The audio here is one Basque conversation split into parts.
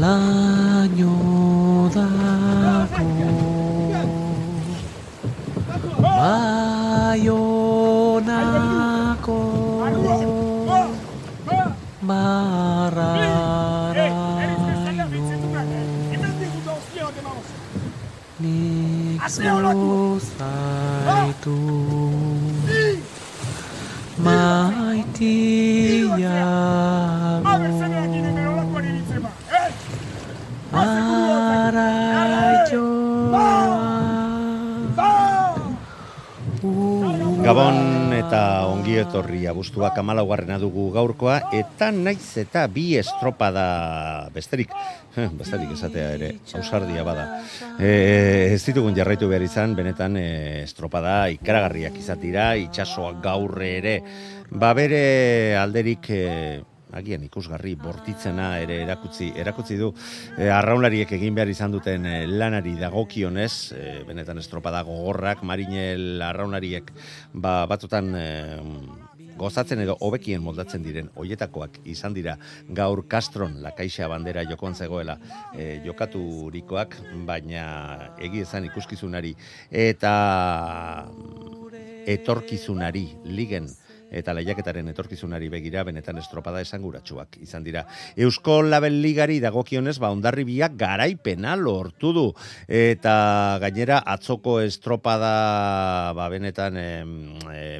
laino dako Baionako barraraino Nik zozaitu maitiago Gabon eta ongi etorri abuztuak amalaugarrena dugu gaurkoa, eta naiz eta bi estropada besterik, besterik esatea ere, ausardia bada. E, ez ditugun jarraitu behar izan, benetan e, estropada ikaragarriak izatira, itxasoak gaurre ere, ba bere alderik... E, agian ikusgarri bortitzena ere erakutzi erakutzi du. E, arraunlariek egin behar izan duten e, lanari dagokionez e, benetan estropada gogorrak marinel arraunlariek ba, batzutan e, gozatzen edo hobekien moldatzen diren hoietakoak izan dira. Gaur Castron lakaixa bandera jokoan zegoela e, jokaturikoak baina egi ezan ikuskizunari eta etorkizunari ligen eta lehiaketaren etorkizunari begira benetan estropada esanguratsuak izan dira. Eusko Label Ligari dagokionez ba ondarribiak garaipena lortu du. Eta gainera atzoko estropada ba benetan e,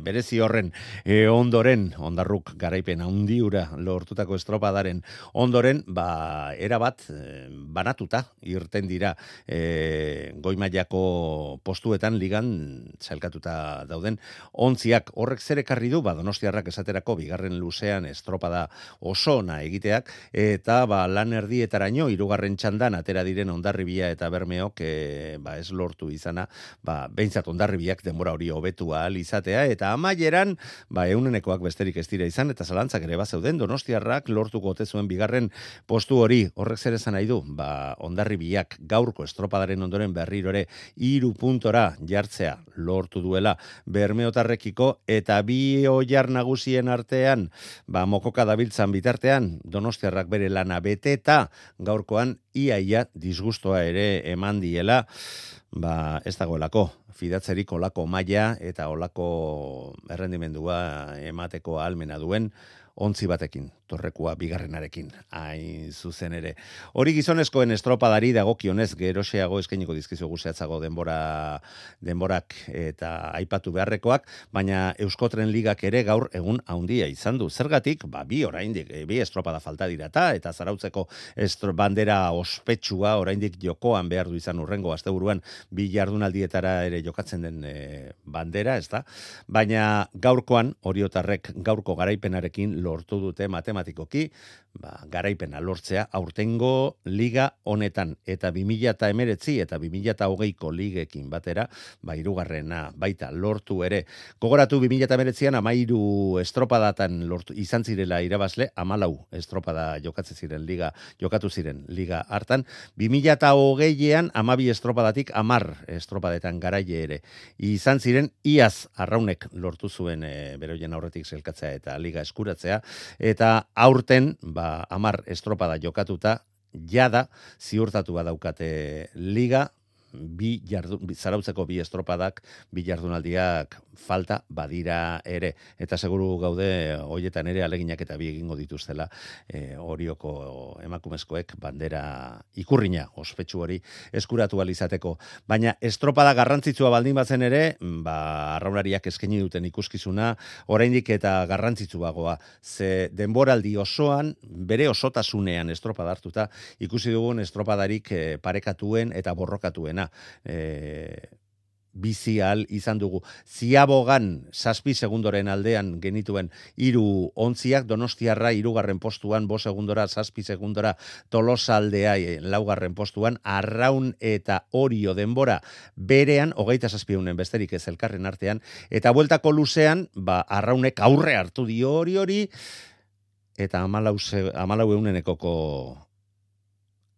berezi horren e, ondoren ondarruk garaipena hundiura lortutako estropadaren ondoren ba erabat e, banatuta irten dira e, goimaiako postuetan ligan zailkatuta dauden ontziak. Horrek zer ekarri du? Ba Donostiarrak esaterako bigarren luzean estropada oso ona egiteak eta ba lan erdietaraino hirugarren txandan atera diren Hondarribia eta Bermeok e, ba ez lortu izana ba beintzat Hondarribiak denbora hori hobetu ahal izatea eta amaieran ba eunenekoak besterik ez dira izan eta zalantzak ere ba zeuden Donostiarrak lortuko ote zuen bigarren postu hori. Horrek zer esan nahi du? Ba Hondarribiak gaurko estropadaren ondoren berrirore 3 puntora jartzea lortu duela Bermeotarrekiko eta bi oiar nagusien artean, ba, mokoka dabiltzan bitartean, donostiarrak bere lana bete eta gaurkoan iaia disgustoa ere eman diela, ba, ez dagoelako, fidatzerik olako maila eta olako errendimendua emateko almena duen, ontzi batekin, torrekua bigarrenarekin, hain zuzen ere. Hori gizonezkoen estropadari dagokionez geroxeago eskainiko dizkizu guzeatzago denbora, denborak eta aipatu beharrekoak, baina Euskotren Ligak ere gaur egun haundia izan du. Zergatik, ba, bi oraindik, e, bi estropada falta dirata, eta zarautzeko estro, bandera ospetsua oraindik jokoan behar du izan urrengo asteburuan bi jardunaldietara ere jokatzen den e, bandera, ez da? Baina gaurkoan, oriotarrek gaurko garaipenarekin lortu dute matematikoki, ba, garaipena lortzea aurtengo liga honetan eta 2000 eta emeretzi eta 2000 eta hogeiko ligekin batera, ba, irugarrena baita lortu ere. Gogoratu 2000 eta emeretzian amairu estropadatan lortu, izan zirela irabazle, amalau estropada jokatzen ziren liga, jokatu ziren liga hartan, 2000 eta hogeian amabi estropadatik amar estropadetan garaie ere. Izan ziren iaz arraunek lortu zuen e, beroien aurretik zelkatzea eta liga eskuratzea, eta aurten, ba, amar estropada jokatuta, jada ziurtatu badaukate liga, bi jardu, zarautzeko bi estropadak, bi jardunaldiak falta badira ere. Eta seguru gaude, hoietan ere aleginak eta bi egingo dituztela, e, orioko emakumezkoek bandera ikurrina ospetsu hori eskuratu izateko. Baina estropada garrantzitsua baldin batzen ere, ba, arraunariak eskaini duten ikuskizuna, oraindik eta garrantzitsuagoa. Ze denboraldi osoan, bere osotasunean estropada hartuta, ikusi dugun estropadarik e, parekatuen eta borrokatuena. E, bizial izan dugu. Ziabogan, saspi segundoren aldean genituen hiru ontziak, donostiarra irugarren postuan, bo segundora, saspi segundora, tolosa aldea eh, laugarren postuan, arraun eta orio denbora. Berean, hogeita saspiunen besterik ez elkarren artean, eta bueltako luzean, ba, arraunek aurre hartu dio hori hori, eta amalau, amalau eunenekoko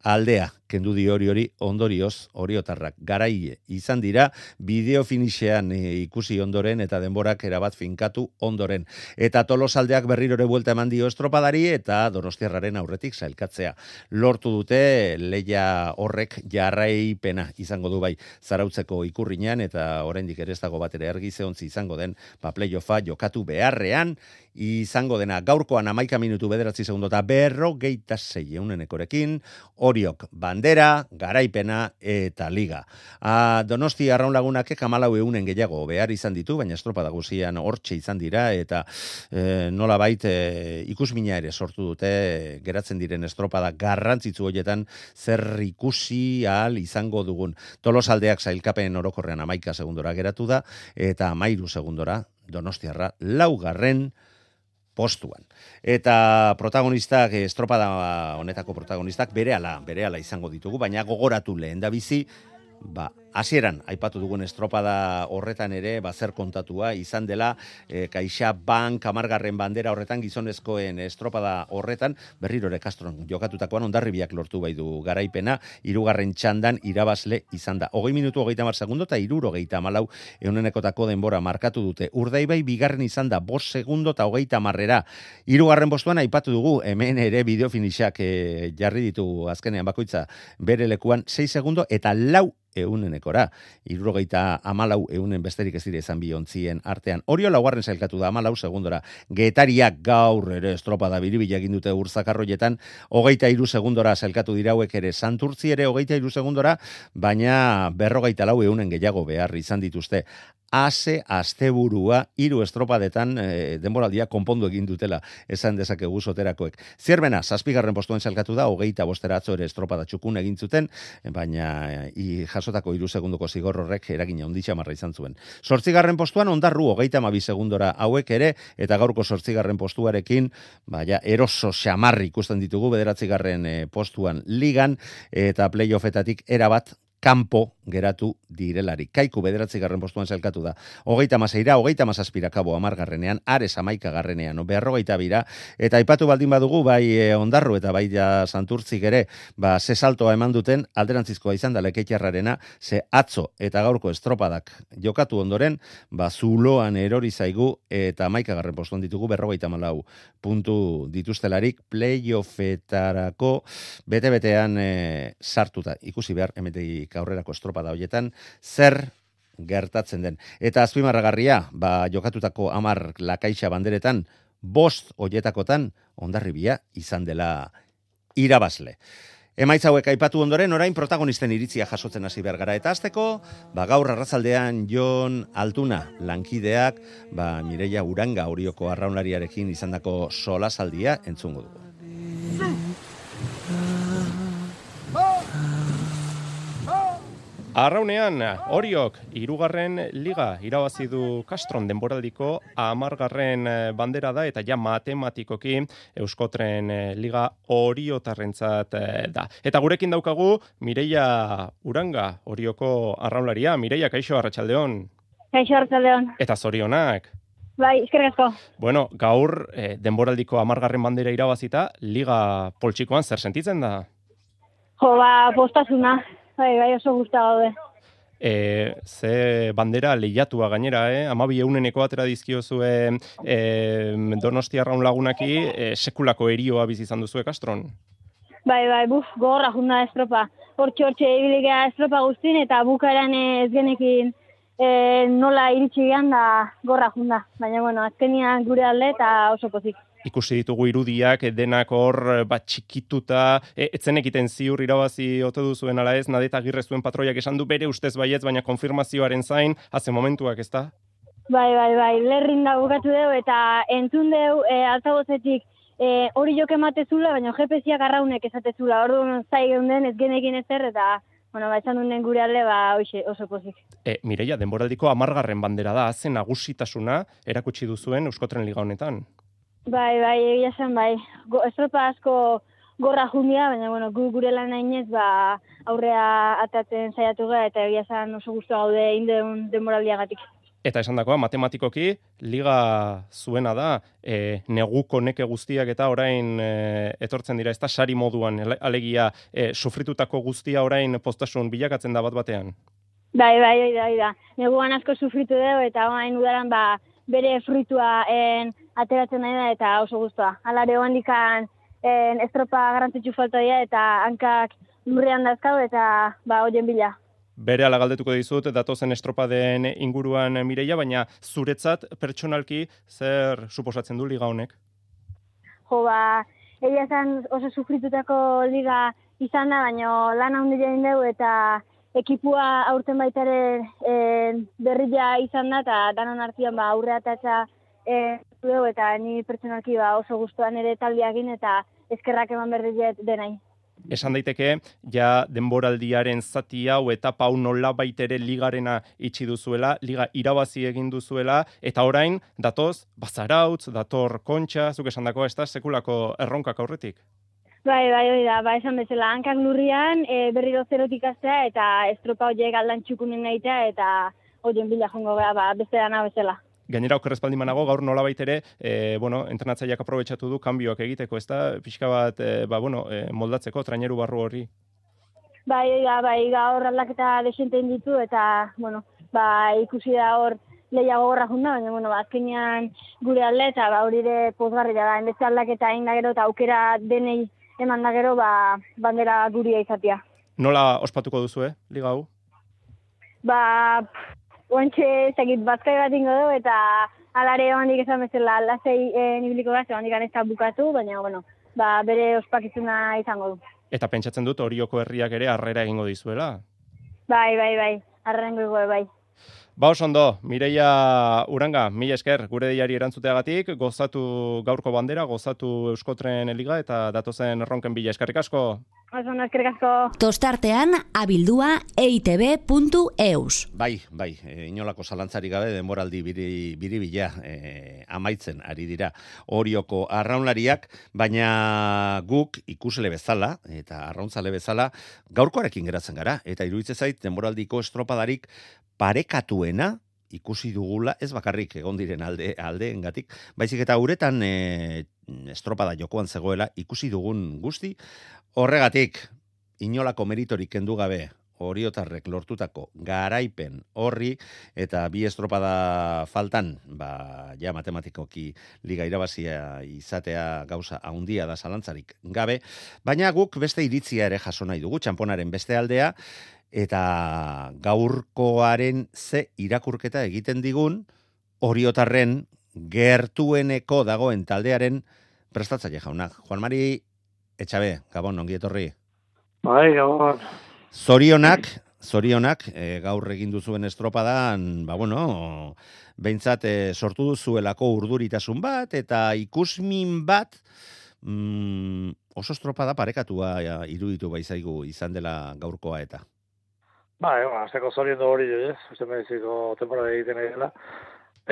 aldea kendu di hori hori ondorioz oriotarrak. Garaie izan dira bideo finixean e, ikusi ondoren eta denborak erabat finkatu ondoren. Eta tolosaldeak berrirore buelta eman dio estropadari eta donostiarraren aurretik zailkatzea lortu dute leia horrek jarraipena izango du bai zarautzeko ikurriñan eta oraindik ere ez dago bat ere argi zeontzi izango den ba playoffa jokatu beharrean. Izango dena gaurkoan amaika minutu bederatzi segundo eta berro geita zeieunenekorekin oriok ban bandera, garaipena eta liga. A, donosti arraun lagunak kamalau eunen gehiago behar izan ditu, baina estropa daguzian hortxe izan dira, eta e, nola bait e, ikusmina ere sortu dute geratzen diren estropada garrantzitzu horietan zer ikusi ahal izango dugun. Tolosaldeak zailkapen orokorrean amaika segundora geratu da, eta amairu segundora donostiarra laugarren, postuan. Eta protagonistak, estropada honetako protagonistak, bere ala, bere ala izango ditugu, baina gogoratu lehen da bizi, ba, hasieran aipatu dugun estropada horretan ere bazer kontatua izan dela e, Kaixa Bank amargarren bandera horretan gizonezkoen estropada horretan berriro ere Castron jokatutakoan ondarribiak lortu bai du garaipena hirugarren txandan irabazle izan da. 20 minutu 30 segundo eta 74 eunenekotako denbora markatu dute. Urdaibai bigarren izan da 5 segundo eta 30 marrera hirugarren postuan aipatu dugu hemen ere bideo finixak e, jarri ditu azkenean bakoitza bere lekuan 6 segundo eta lau eunenekora. Irrogeita amalau eunen besterik ez dire izan biontzien artean. Orio laugarren zailkatu da amalau segundora. Getariak gaur ere estropa da biribila egin dute urzakarroietan. Hogeita iru segundora zailkatu dirauek ere santurtzi ere hogeita iru segundora, baina berrogeita lau eunen gehiago behar izan dituzte ase asteburua hiru estropadetan e, denboraldia konpondu egin dutela esan dezakegu soterakoek. Zierbena, zazpigarren postuen salkatu da, hogeita bostera atzo ere estropada txukun egin zuten, baina i, jasotako hiru segunduko zigor horrek eragina onditxa marra izan zuen. Sortzigarren postuan ondarru hogeita mabi segundora hauek ere, eta gaurko sortzigarren postuarekin, baina eroso xamarri ikusten ditugu bederatzigarren e, postuan ligan, eta playoffetatik erabat kanpo geratu direlari. Kaiku bederatzi garren postuan zelkatu da. Hogeita maseira, hogeita mazazpira kabo amargarrenean, ares amaika garrenean, beharrogeita bira, eta ipatu baldin badugu, bai e, ondarru eta bai ja santurtzik ere, ba, ze saltoa eman duten, alderantzizkoa izan da leketxarrarena, ze atzo eta gaurko estropadak jokatu ondoren, ba, zuloan erori zaigu, eta amaika garren postuan ditugu, berrogeita malau puntu dituztelarik, playoffetarako bete-betean e, sartuta, ikusi behar, emeteik aurrerako estropada hoietan, zer gertatzen den. Eta azpimarragarria, ba, jokatutako amar lakaixa banderetan, bost hoietakotan ondarribia izan dela irabazle. Emaitz hauek aipatu ondoren, orain protagonisten iritzia jasotzen hasi behar gara. Eta azteko, ba, gaur arrazaldean Jon Altuna lankideak, ba, Mireia Uranga horioko arraunlariarekin izandako sola saldia entzungo dugu. Arraunean, Oriok, irugarren liga, irabazi du Castron denboraldiko amargarren eh, bandera da, eta ja matematikoki Euskotren eh, liga oriotarrentzat eh, da. Eta gurekin daukagu, Mireia Uranga, Orioko arraunlaria. Mireia, kaixo, arratsaldeon. Kaixo, arratsaldeon. Eta zorionak. Bai, eskerrezko. Bueno, gaur denboraldiko amargarren bandera irabazita, liga poltsikoan zer sentitzen da? Jo, ba, postasuna, Bai, bai, oso gusta gaude. E, ze bandera lehiatua gainera, eh? Amabi euneneko atera dizkiozue e, donosti arraun lagunaki e, sekulako erioa bizi izan duzu ekastron? Bai, bai, buf, gorra junda estropa. Hortxe, hortxe, ebiligea estropa guztin eta bukaeran ez genekin e, nola iritsi gehan da gorra junda. Baina, bueno, azkenian gure alde eta oso pozik ikusi ditugu irudiak denak hor eh, bat txikituta e, etzen egiten ziur irabazi ote duzuen ala ez nadeta agirre zuen patroiak esan du bere ustez baietz baina konfirmazioaren zain haze momentuak ez da? Bai, bai, bai, lerrin da bukatu dugu eta entzun dugu e, altagozetik e, hori joke ematezula, baina jepeziak arraunek esatezula, hor duen zai geunden ez genekin ezer eta bueno, ba, esan duen gure alde, ba, hoxe, oso pozik. E, Mireia, denboraldiko amargarren bandera da, zen nagusitasuna erakutsi duzuen Euskotren Liga honetan. Bai, bai, egia zen, bai, Go, estropa asko gorra jundia, baina, bueno, gu, gure lan nahinez, ba, aurrea atatzen saiatu gara, eta egia zen oso guztu gaude indeun denboraldiagatik. Eta esan dakoa, matematikoki, liga zuena da, e, neguko neke guztiak eta orain e, etortzen dira, ez da sari moduan, alegia, e, sufritutako guztia orain postasun bilakatzen da bat batean. Bai, bai, hori da. Neguan asko sufritu dugu, eta orain udaran, ba, bere fruitua en, ateratzen nahi da, eta oso guztua. Alare handikan en, estropa garrantzitsu falta dira, eta hankak lurrean dazkau, eta, ba, hoien bila. Bere ala galdetuko dizut, datozen estropaden inguruan Mireia, baina zuretzat pertsonalki zer suposatzen du liga honek? jo, ba, egia esan oso sufritutako liga izan da, baina lan handi egin dugu eta ekipua aurten baita ere e, berria izan da, eta danon artean ba, aurre atatza e, dugu, eta ni pertsonalki ba, oso gustuan ere taldeakin eta eskerrak eman berriet denai. Esan daiteke, ja denboraldiaren zati hau eta pau nola baitere ligarena itxi duzuela, liga irabazi egin duzuela, eta orain, datoz, bazarautz, dator kontxa, zuk esan dako, ez da, sekulako erronkak aurretik. Bai, bai, hori da, ba, esan bezala, hankak lurrian e, berriro zerotik astea eta estropa horiek aldan txukunen nahitea eta horien bila jongo gara, ba, beste dana bezala. Gainera okerrez baldin banago, gaur nola baitere, e, bueno, entrenatzaileak aprobetsatu du kanbioak egiteko, ez da, pixka bat, e, ba, bueno, e, moldatzeko, traineru barru horri. Bai, da, bai, gaur aldaketa desente ditu eta, bueno, ba, ikusi da hor leia gogorra junda, baina, bueno, ba, azkenean gure alde eta ba, hori ere pozgarri da, enbeste aldaketa egin da gero eta aukera denei eman da gero, ba, bandera guria izatea. Nola ospatuko duzu, eh, liga hau? Ba, oantxe, zekit, bazkai bat ingo du eta alare handik esan bezala lasei e, nibiliko da, handik ez da bukatu, baina, bueno, ba, bere ospakizuna izango du. Eta pentsatzen dut horioko herriak ere harrera egingo dizuela. Bai, bai, bai, arrengo bai. Ba, oso ondo, Mireia Uranga, mila esker, gure deiari erantzuteagatik, gozatu gaurko bandera, gozatu Euskotren Liga eta datozen erronken bila eskerrik asko. Oso eskerrik asko. Tostartean abildua eitb.eus. Bai, bai, e, inolako zalantzari gabe denboraldi biri, biribila e, amaitzen ari dira orioko arraunlariak, baina guk ikusle bezala eta arrauntzale bezala gaurkoarekin geratzen gara, eta iruditzen zait denboraldiko estropadarik parekatuena ikusi dugula, ez bakarrik egon diren alde aldeengatik, baizik eta uretan e, estropada jokoan zegoela ikusi dugun guzti, horregatik inolako meritorik kendu gabe oriotarrek lortutako garaipen horri eta bi estropada faltan, ba, ja matematikoki liga irabazia izatea gauza haundia da zalantzarik gabe, baina guk beste iritzia ere jaso nahi dugu, txamponaren beste aldea, eta gaurkoaren ze irakurketa egiten digun, oriotarren gertueneko dagoen taldearen prestatzaile jaunak. Juan Mari Etxabe, Gabon, ongi etorri. Bai, gabon. Zorionak, zorionak, e, gaur egin duzuen estropadan, ba bueno, behintzat e, sortu duzuelako urduritasun bat, eta ikusmin bat, mm, oso estropada parekatua ja, iruditu baizaigu izan dela gaurkoa eta. Bai, bueno, azteko zorien hori jo, ez? Uste mediziko temporada egiten ari dela.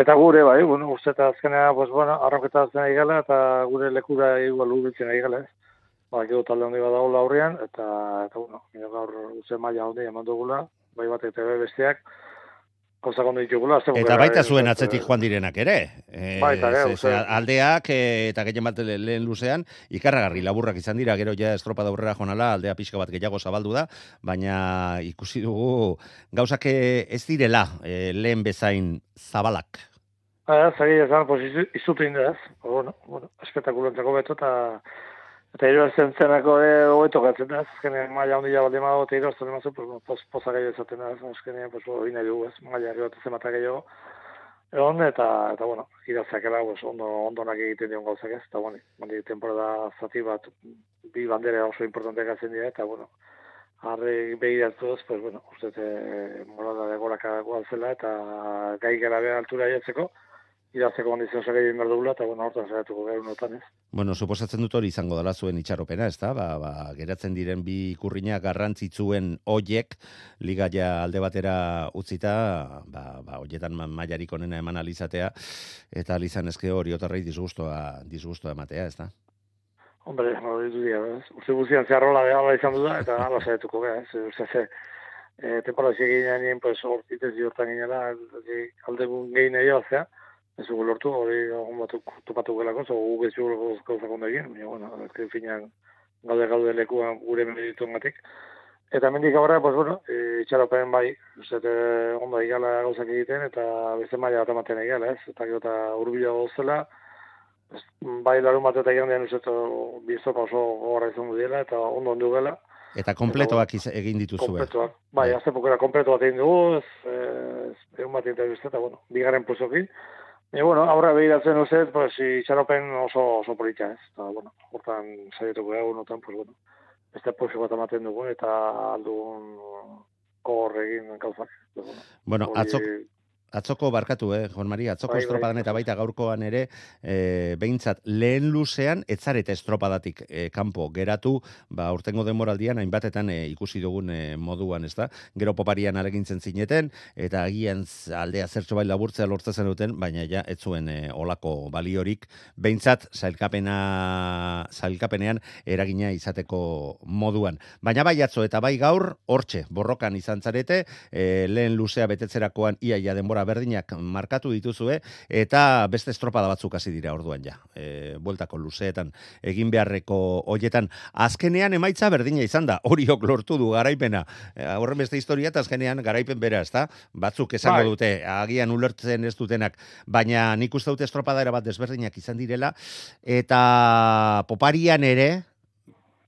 Eta gure, bai, bueno, uste eta azkenea, pues, bueno, arroketa azken ari gala, eta gure lekura igual urbiltzen ari gala, ez? Ba, gero talde handi bat dagoela aurrean, eta, eta bueno, gaur uste maila handi eman dugula, bai batek bai besteak, gauzak ondo ditugula. Eta baita eh, zuen atzetik joan direnak ere. E, Baita ze- ze aldeak e, eta gehien bat le- lehen luzean, ikarragarri laburrak izan dira, gero ja estropada aurrera jonala, aldea pixka bat gehiago zabaldu da, baina ikusi dugu gauzak e, ez direla e, lehen bezain zabalak. Ah, zagi esan, pues, izu- izutu inde ez. Ba, bueno, bueno, espetakulentzako beto, eta eta irozen zenako ere hobeto gatzen da, azkenean maila handia baldin badago, eta irozten emazu, pues, bueno, poz, poza gehiago izaten da, azkenean, pues, bo, bine dugu, ez, maila herri bat zemata gehiago. Egon, eta, eta, bueno, irazakela, pues, ondo, ondonak egiten dion gauzak ez, eta, bueno, mandi temporada zati bat, bi bandera oso importante gatzen dira, eta, bueno, harri begiratuz, pues, bueno, uste, e, morala de goraka goazela, eta gai gara behar altura jatzeko, irazeko kondizio segei behar dugula, eta bueno, hortan saiatuko gara unotan, ez. Bueno, suposatzen dut hori izango dela zuen itxaropena, ez da? Ba, ba, geratzen diren bi ikurriñak garrantzitsuen hoiek liga ja alde batera utzita, ba, ba, hoietan ma- mailarik onena eman alizatea, eta alizan ezke hori otarrei disgustoa, disgustoa ematea, ez da? Hombre, hori du dira, ez. Urte guztian zeharrola behala izan du da, eta ala saiatuko gara, ez. Uste ze, e, temporada ziginean nien, pues, hortitez jortan ginela, e, alde gehin egin zea, ez dugu lortu, hori egon batu topatu gelako, zo gu betxu gauzak ondo egin, baina, bueno, ezken finean gaude gaude lekuan gure meritu engatik. Eta mendik aurrera, pues, bueno, e, itxaropen bai, uste, e, ondo egala gauzak egiten, eta beste maila bat ematen egala, ez, eta gero eta urbila gauzela, Ez, bai larun bat eta egan dian uste biztopa oso gogorra izan du diela eta ondo ondu gela. Eta kompletoak iz- egin dituzue. Kompletoak. Bai, azte pokera kompleto bat egin dugu, ez, ez egun bat eta bueno, bigarren puzokin. E, bueno, aurra behiratzen uste, pues, itxaropen oso, oso politxa, ez. Eta, bueno, hortan saietuko gara, unotan, pues, bueno, beste puzo bat ematen dugu eta aldun gogor egin gauzak. Bueno, Bueno, atzok, Atzoko barkatu, eh, Juan Maria, atzoko Bai, bai. estropadan eta baita gaurkoan ere, e, behintzat, lehen luzean, etzarete estropadatik e, kanpo geratu, ba, urtengo demoraldian, hainbatetan e, ikusi dugun e, moduan, ez da? Gero poparian aregintzen zineten, eta agian aldea zertxo bai laburtzea lortzen duten, baina ja, ez zuen e, olako baliorik, behintzat, zailkapena, zailkapenean eragina izateko moduan. Baina bai atzo eta bai gaur, hortxe, borrokan izan zarete, e, lehen luzea betetzerakoan iaia denbora berdinak markatu dituzue, eta beste estropada batzuk hasi dira orduan ja. E, bueltako luzeetan, egin beharreko hoietan. Azkenean emaitza berdina izan da, horiok lortu du garaipena. E, horren beste historia, eta azkenean garaipen bera, ezta? Batzuk esango Bai. dute, agian ulertzen ez dutenak, baina nik uste dute estropada era bat desberdinak izan direla, eta poparian ere,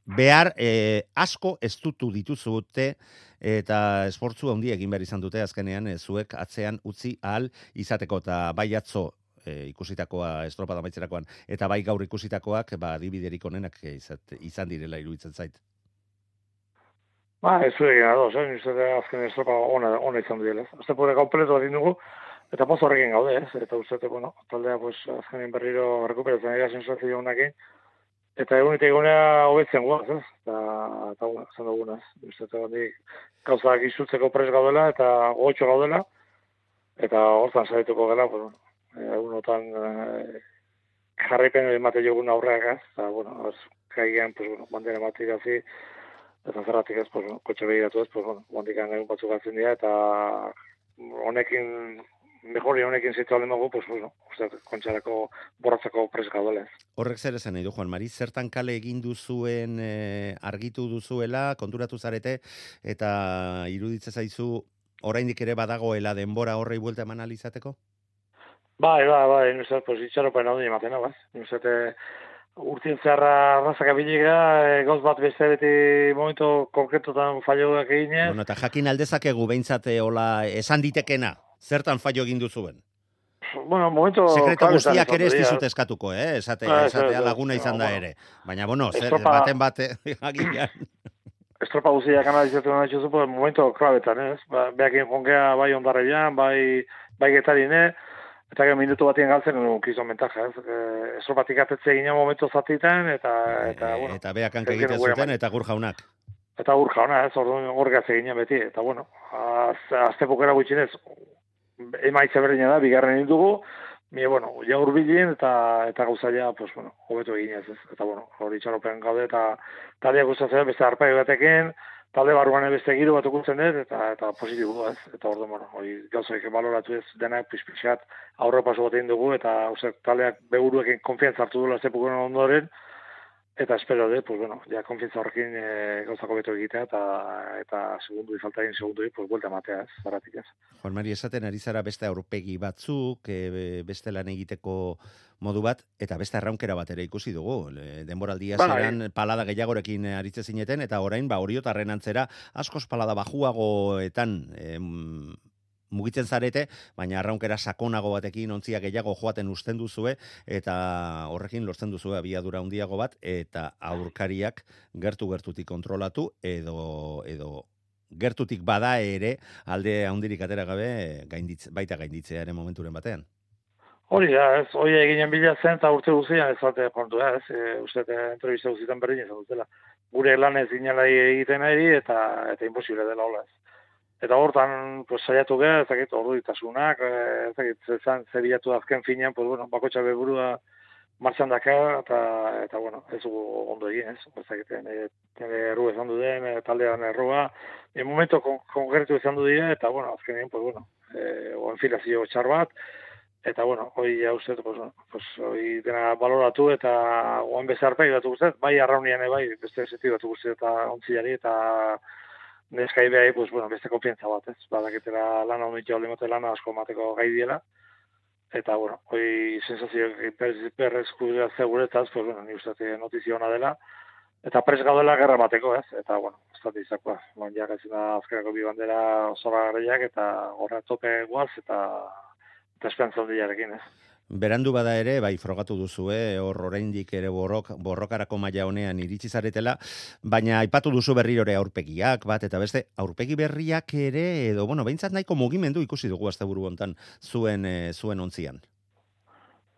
behar e, asko ez dutu dituzute eta esportzu handi egin behar izan dute azkenean e, zuek atzean utzi ahal izateko eta bai atzo e, ikusitakoa estropada maitzerakoan eta bai gaur ikusitakoak ba adibiderik onenak e, izat, izan direla iruditzen zait. Ba, ez zure gana doz, eh? Nizte azken estropa ona, ona izan ez. Azte pure kompleto bat dugu, eta poz horrekin gaude, ez? Eta uste, bueno, taldea, pues, azkenin berriro rekuperatzen dira sensazio honekin. Eta egun eta hobetzen guaz, ez? Eta, eta bueno, zan dugunaz. Uste, handi gauzak izutzeko pres gaudela, eta gotxo gaudela, eta hortan saietuko gela, bueno, eh, egunotan eh, jarraipen emate jogun aurreak, ez? Eta, bueno, az, kaigean, pues, bueno, bandera emate irazi, eta zerratik ez, pues, kotxe begiratu ez, pues, bueno, bandikan egun batzuk hartzen dira, eta honekin, mejori honekin zitu alen dugu, pues, bueno, uste, kontxarako borratzako pres gaudela ez. Horrek zer esan nahi du, Juan Mari, zertan kale egin duzuen e, argitu duzuela, konturatu zarete, eta iruditze zaizu oraindik ere badagoela denbora horrei buelta eman ahal izateko? Bai, bai, bai, nuzet, pues, itxaropen hau ematen, no, baz? Nuzet, eh, urtien zeharra arrazak abiliga, e, gauz bat beste beti momentu konkretotan falloak eginez, Bueno, eta jakin aldezakegu behintzate hola esan ditekena, zertan fallo egin duzuen. bueno, momentu... Sekreto guztiak ere ez dizut eskatuko, eh? Esate, Ah, esatea ez. laguna izan da bueno. ere. Baina, bueno, zer, Estropa- baten bate, agian. estropa guztiak analizatu nahi txuzu, pues, momento klabetan, ez? Ba, beakin jonkea bai ondarrean, bai, bai getarine, eta gero minutu batien galtzen nu kizon mentaja, ez? E, estropatik atetze ginen momentu zatitan, eta, eta, Eh, bueno, eta beakan ez egiten zuten, eta gur jaunak. eta ur jauna, ez? Orduan hor gatze ginen beti, eta bueno, az, azte gutxinez, emaitza berdina da, bigarren indugu, Mi, bueno, ja urbilin eta eta gauza ja, pues, bueno, hobeto eginez, ez. Eta, bueno, hori txaropen gaude, eta taldeak gustatzen beste arpai batekin, talde barruan beste giro bat ukutzen dut, eta, eta positibo, ez. Eta orduan, bueno, hori gauzaik baloratu ez denak pixpixat aurre paso bat dugu, eta uste, taldeak beguruekin konfiantza hartu duela zepukuen ondoren, eta espero dut, pues, bueno, ja konfiantza horrekin e, gauzako beto egitea, eta, eta segundu faltarin segundu pues, buelta matea, ez, zaratik ez. Juan Mari, esaten ari zara beste aurpegi batzuk, e, beste lan egiteko modu bat, eta beste arraunkera bat ere ikusi dugu. Le, denboraldia Bai. zeran palada gehiagorekin aritze zineten, eta orain, ba, oriotarren antzera, askoz palada bajuagoetan em, mugitzen zarete, baina arraunkera sakonago batekin ontzia gehiago joaten usten duzue, eta horrekin lortzen duzue abiadura handiago bat, eta aurkariak gertu-gertutik kontrolatu, edo, edo gertutik bada ere alde handirik atera gabe gainditz, baita gainditzea ere momenturen batean. Hori da, ez, hori eginen bila zen, eta urte guztian ez zate kontu, ez, e, uste, entrevista guztietan berdin izan dutela. Gure lan ez ginela egiten ari, eta eta imposible dela hola ez. Eta hortan, pues, saiatu gara, ez dakit, ordu ditasunak, e, ez zezan, zer bilatu azken finean, pues, bueno, bakotxa beburua martxan daka, eta, eta, bueno, ez dugu ondo egin, ez, ez dakit, erru esan du den, e, taldean errua, en momento kon, konkretu esan du dira, eta, bueno, azkenean, pues, bueno, e, o enfilazio txar bat, eta bueno, hoi ja uste, pues, pues, hoi dena baloratu eta oan bezarpei batu uste, bai arraunian bai, beste seti batu uste eta ontziari eta neska ideai, pues, bueno, beste konfientza bat, ez? Badaketera lana honitu alde mote lana asko mateko gai diela. Eta, bueno, hoi sensazio perrez kudera zeguretaz, pues, bueno, ni uste notizio hona dela. Eta pres gaudela gerra bateko, ez? Eta, bueno, ez da dizakoa. Bon, ja, da azkenako bi bandera garriak eta horra tope guaz eta eta esperantza ez. Berandu bada ere, bai, frogatu duzu, eh, hor oraindik ere borrok, borrokarako maila honean iritsi zaretela, baina aipatu duzu berrirore aurpegiak, bat, eta beste, aurpegi berriak ere, edo, bueno, behintzat nahiko mugimendu ikusi dugu azte buru hontan zuen, e, zuen ontzian.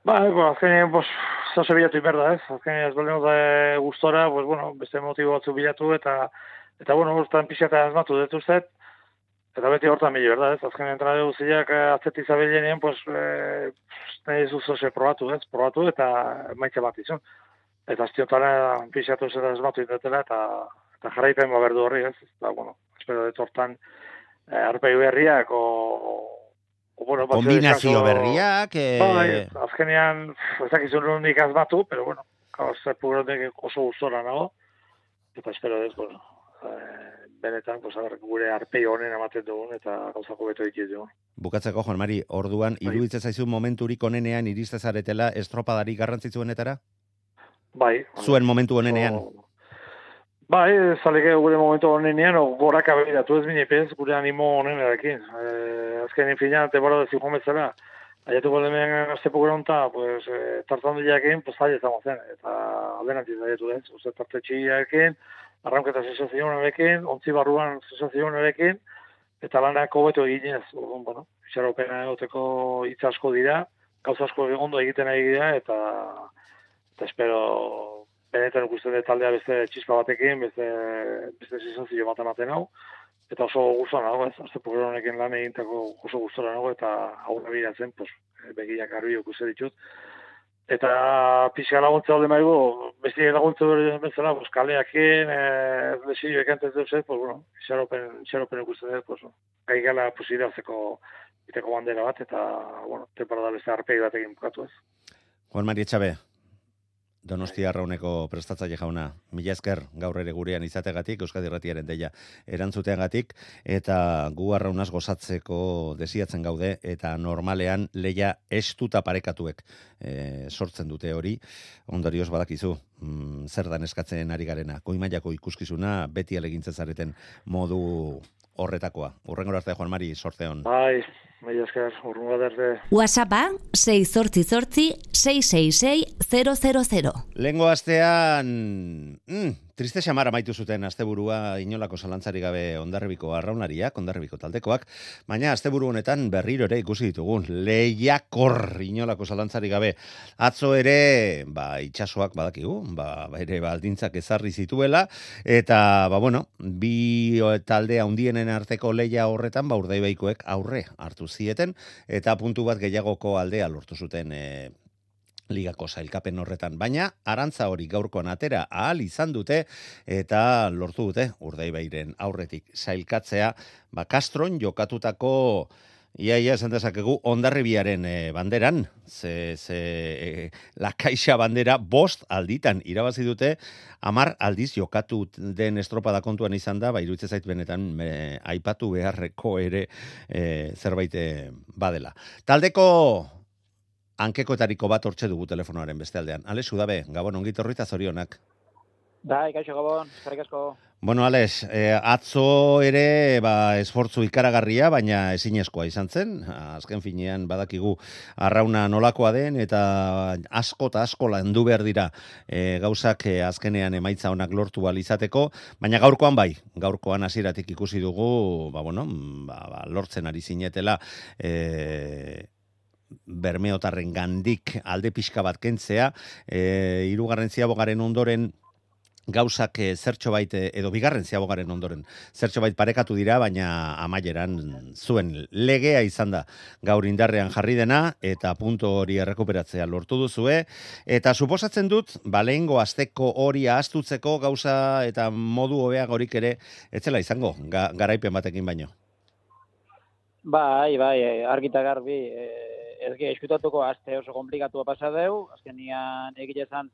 Ba, eko, azkenean, pues, zase bilatu inberda, ez? Azkenean, ez baldin de gustora, pues, bueno, beste motibo batzu bilatu, eta, eta, bueno, hortan pixata asmatu detuzet, Eta beti hortan bilo, berda, ez? Azken entrade guztiak eh, atzeti zabilenien, pues, e, nahi ez duzu probatu, ez? Probatu eta maitze bat izan. Eta aztiotara pixatu zera esmatu indetela eta, eta jarraipen berdu horri, ez? Eta, bueno, espero dut hortan e, arpei berriak, o, o, bueno, Kombinazio berriak, e... Bai, azkenean, ez dakizun nik azmatu, pero, bueno, kauz, oso gustora nago. Eta espero dut, bueno, benetan, aber, gure arpei honen ematen dugun, eta gauzako beto dugun. Bukatzeko, Juan Mari, orduan, bai. iruditzen zaizu momenturik onenean iristezaretela estropadari garrantzitzuenetara? Bai. Zuen momentu onenean? O... Bai, zaleke gure momentu onenean, o, gorak abegiratu ez minipez, gure animo honen edakin. E, azken infina, tebora da zijon bezala, Aiatu gole mehen azte pues, e, tartan diakin, pues, aile zen, eta aldenantiz aiatu den, uste tarte txiakin, arranketa sensazionarekin, ontzi barruan sensazionarekin, eta lanak hobeto eginez, orduan, bueno, xaropena egoteko hitz asko dira, gauza asko ondo egiten ari dira, eta, eta espero, benetan ikusten dut taldea beste txispa batekin, beste, beste sensazio bat ematen hau, eta oso guztua nago, ez, azte honekin lan egintako oso guztora nago, eta da biratzen, pues, begiak arbi ikusten ditut, Eta pixka laguntza alde maigu, besti laguntza den bezala, pues, kaleakin, eh, desillo ekantez dut zez, pues, bueno, xaropen, xaropen ikusten dut, pues, gai gala pusira zeko iteko bandera bat, eta, bueno, temporada beste arpegi bat egin bukatu ez. Juan Mari Etxabe, Donostia Arrauneko prestatzaile jauna, mila esker gaur ere gurean izategatik, Euskadi Ratiaren deia erantzuteagatik, eta gu arraunaz gozatzeko desiatzen gaude, eta normalean leia estuta parekatuek e, sortzen dute hori, ondorioz badakizu, mm, zer dan eskatzen ari garena, goimaiako ikuskizuna, beti alegintzen zareten modu horretakoa. Urrengo arte, Juan Mari, sorteon. Bai, bai esker, urrengo arte. WhatsAppa, 6 sortzi sortzi, 666 000. Lengo astean, mm, Triste xamar amaitu zuten asteburua inolako zalantzari gabe ondarribiko arraunariak, ondarribiko taldekoak, baina asteburu honetan berriro ere ikusi ditugun, lehiakor inolako zalantzari gabe. Atzo ere, ba, itxasoak badakigu, ba, ere baldintzak ezarri zituela, eta, ba, bueno, bi taldea undienen arteko leia horretan, ba, urdaibaikoek aurre hartu zieten, eta puntu bat gehiagoko aldea lortu zuten e, ligako zailkapen horretan, baina arantza hori gaurkoan atera ahal izan dute eta lortu dute urdaibairen aurretik zailkatzea, ba Castron jokatutako Ia, ia, esan dezakegu, ondarribiaren e, banderan, ze, ze e, la caixa bandera bost alditan irabazi dute, amar aldiz jokatu den estropada kontuan izan da, ba, iruditze zait benetan, aipatu beharreko ere e, zerbait badela. Taldeko hankekoetariko bat hortxe dugu telefonoaren beste aldean. Ale, sudabe, gabon, ongi torrita zorionak. Bai, kaixo gabon, zarek asko. Bueno, Alex, eh, atzo ere ba, esfortzu ikaragarria, baina ezinezkoa izan zen. Azken finean badakigu arrauna nolakoa den, eta asko eta asko landu behar dira eh, gauzak eh, azkenean emaitza honak lortu izateko, baina gaurkoan bai, gaurkoan hasieratik ikusi dugu, ba, bueno, ba, ba, lortzen ari zinetela, eh, bermeotarren gandik alde pixka bat kentzea, e, irugarren ziabogaren ondoren gauzak e, zertxo bait, eh, edo bigarren ziabogaren ondoren, zertxo bait parekatu dira, baina amaieran zuen legea izan da gaur indarrean jarri dena, eta punto hori errekuperatzea lortu duzue, eta suposatzen dut, balengo azteko hori ahaztutzeko gauza eta modu hobea gorik ere, etzela izango, ga, garaipen batekin baino. Bai, bai, argita garbi, eh, ez ge, eskutatuko azte oso komplikatua pasa deu, azkenian egile zan,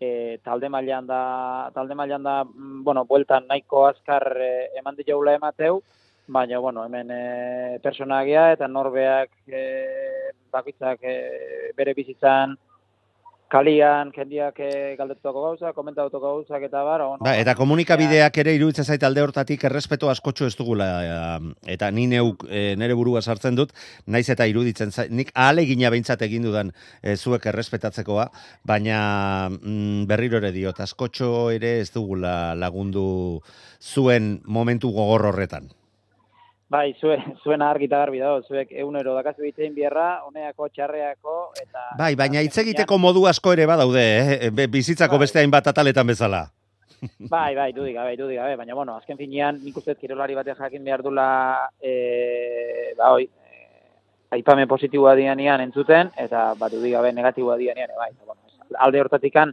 e, talde mailan da talde mailan da mm, bueno bueltan nahiko azkar e, eman jaula emateu. Baina bueno hemen e, personagia eta norbeak e, bakitzak e, bere bizitzan kalian jendiak e, galdetutako gauza, komentatutako gauzak eta bar, ono. Ba, eta komunikabideak ere iruditzen zait alde hortatik errespeto askotxo ez dugula eh, eta ni neuk e, nere burua sartzen dut, naiz eta iruditzen zait, nik alegina behintzat egin dudan e, zuek errespetatzekoa, baina mm, berriro ere diot, askotxo ere ez dugula lagundu zuen momentu gogor horretan. Bai, zuen, zuen argi eta garbi dago, zuek egunero dakazu egiten bierra, honeako, txarreako, eta... Bai, baina hitz egiteko modu asko ere badaude, eh? bizitzako bai. beste hainbat ataletan bezala. Bai, bai, dudik gabe, dudik gabe, baina, bueno, azken finean, nik uste kirolari batean jakin behar dula, e, ba, oi, e, aipame positiboa dianian entzuten, eta, bat, dudik gabe, negatiboa dianian, bai, bueno, alde hortatikan,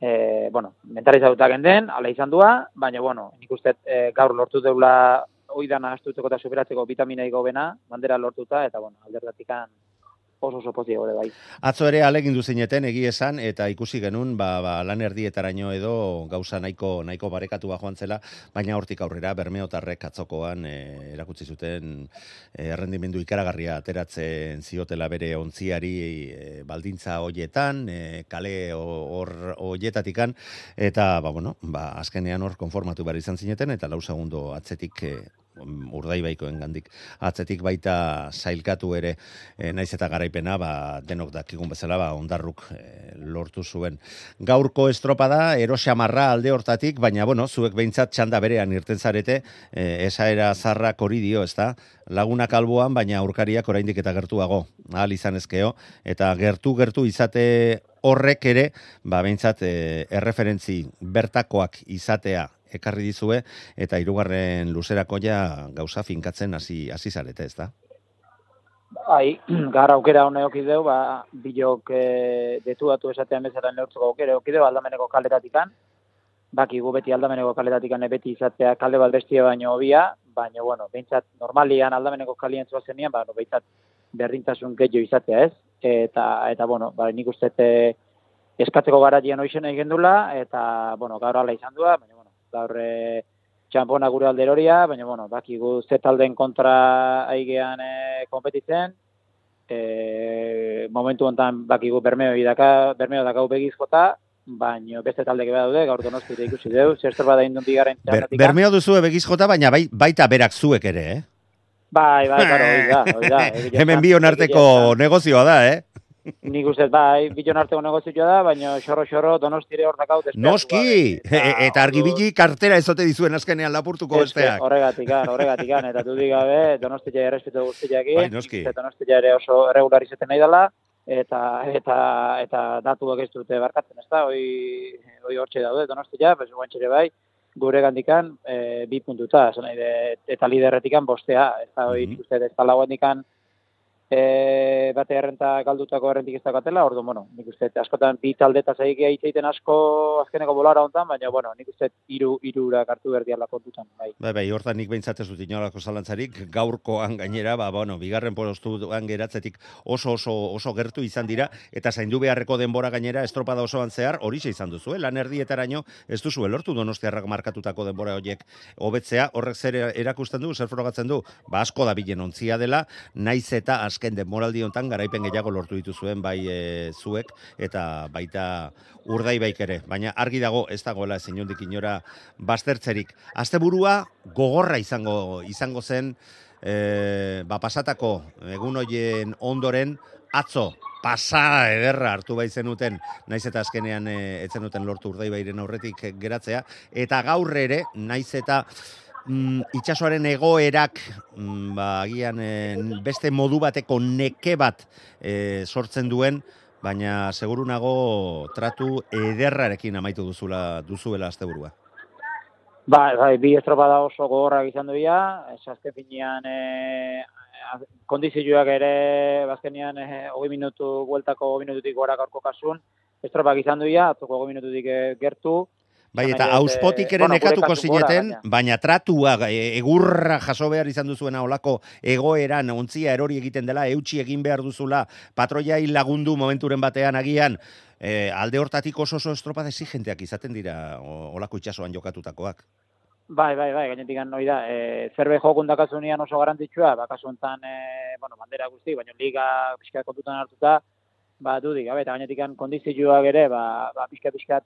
e, bueno, mentalizadutak den, ala izan dua, baina, bueno, nik uste e, gaur lortu deula oidan ahaztutzeko eta superatzeko vitamina gobena, bandera lortuta, eta, bueno, alderratikan oso oso pozio gore bai. Atzo ere alegin du zineten egi esan eta ikusi genun ba, ba lan erdietaraino edo gauza nahiko nahiko barekatua joan zela, baina hortik aurrera bermeotarrek atzokoan e, erakutsi zuten e, errendimendu ikaragarria ateratzen ziotela bere ontziari e, baldintza hoietan, e, kale hor hoietatikan eta ba bueno, ba azkenean hor konformatu bar izan zineten eta lau segundo atzetik e, urdaibaikoen gandik atzetik baita zailkatu ere e, naiz eta garaipena ba, denok dakigun bezala ba, ondarruk e, lortu zuen. Gaurko estropada erosamarra alde hortatik, baina bueno, zuek behintzat txanda berean irten zarete, e, esaera zarra kori dio, ez da? Lagunak alboan, baina aurkariak oraindik eta gertuago, ahal izan ezkeo, eta gertu-gertu izate horrek ere, ba, behintzat, e, erreferentzi bertakoak izatea ekarri dizue eta hirugarren luzerako ja gauza finkatzen hasi hasi zarete, ezta? Bai, gar aukera hone okideu, ba, bilok e, detuatu esatean bezala neurtzeko aukera okideu aldameneko kaleratikan, baki gu beti aldameneko kaleratikan beti izatea kalde bat bestia baino hobia, baina, bueno, behintzat normalian aldameneko kalien zuazenian, ba, no, behintzat berrintasun gehiago izatea ez, eta, eta bueno, ba, nik uste eskatzeko garatian oixen egin eta, bueno, gaur ala izan dua, baina, gaur e, txampona gure alderoria, baina, bueno, baki gu zetalden kontra aigean e, kompetitzen, e, momentu hontan baki gu bermeo idaka, bermeo daka begiz jota, baina beste talde geba daude, gaur donosti da ikusi deu, zerster bada indun digaren Ber, Bermeo duzu begiz jota, baina bai, baita berak zuek ere, eh? Bai, bai, claro, oida, oida. Hemen bion arteko negozioa da, eh? Nik uste, bai, biton arteko negozioa da, baina xoro-xoro donostire hor dakau. Noski! E, e, eta argibili kartera ezote dizuen azkenean lapurtuko besteak. Horregatik, horregatik, eta du digabe, donostia errespetu guztiak bai, noski. donostia ere oso regularizaten nahi dela, eta, eta, eta datuak ez dute barkatzen, ez da, hoi, hoi hortxe daude, donostia, bez guantxere bai, gure gandikan, e, bi puntuta, eta liderretikan bostea, ez da, hoi, mm -hmm. uste, ez da e, bate errenta galdutako errentik ez dakatela, ordu, bueno, nik uste, askotan bi talde eta zaigia itzeiten asko azkeneko bolara hontan, baina, bueno, nik uste, iru, irura kartu berdi ala kontutan, bai. Bai, bai, hortan nik behintzat ez dut inolako zalantzarik, gaurkoan gainera, ba, bueno, bigarren postuan geratzetik oso, oso, oso gertu izan dira, eta zaindu beharreko denbora gainera, estropada osoan zehar, hori izan duzu, eh? lan erdietaraino, ez duzu, lortu donostiarrak markatutako denbora horiek hobetzea, horrek zer erakusten du, zer frogatzen du, ba, asko da bilen ontzia dela, naiz eta azken denboraldi hontan garaipen gehiago lortu dituzuen bai e, zuek eta baita urdai baik ere. Baina argi dago ez dagoela zinundik inora baztertzerik. Asteburua gogorra izango izango zen e, ba pasatako egun hoien ondoren atzo pasa ederra hartu bai zenuten, naiz eta azkenean e, etzen duten lortu urdai bairen aurretik geratzea, eta gaur ere, naiz eta mm, itxasoaren egoerak mm, ba, agian eh, beste modu bateko neke bat eh, sortzen duen, baina seguru nago tratu ederrarekin amaitu duzula duzuela asteburua. Ba, bai, bi estropada oso gogorrak izan duia, esazte finean e, kondizioak ere, bazkenian e, hogei minutu, bueltako hogei minututik gora gaurko kasun, estropak izan duia, atzoko hogei minututik e, gertu, Bai, eta auspotik ere bueno, nekatuko zineten, baina. baina tratua, e, egurra jaso behar izan duzuena olako egoeran, ontzia erori egiten dela, eutxi egin behar duzula, patroiai lagundu momenturen batean agian, e, alde hortatik oso oso estropada exigenteak izaten dira olako itxasoan jokatutakoak. Bai, bai, bai, gainetik noi da, e, zerbe jokun dakazunian oso garrantzitsua, ba, kasu honetan, e, bueno, bandera guzti, baina liga pixka kontutan hartuta, ba, dudik, gabe, eta gainetik kondizioak ere, ba, ba pixka pixka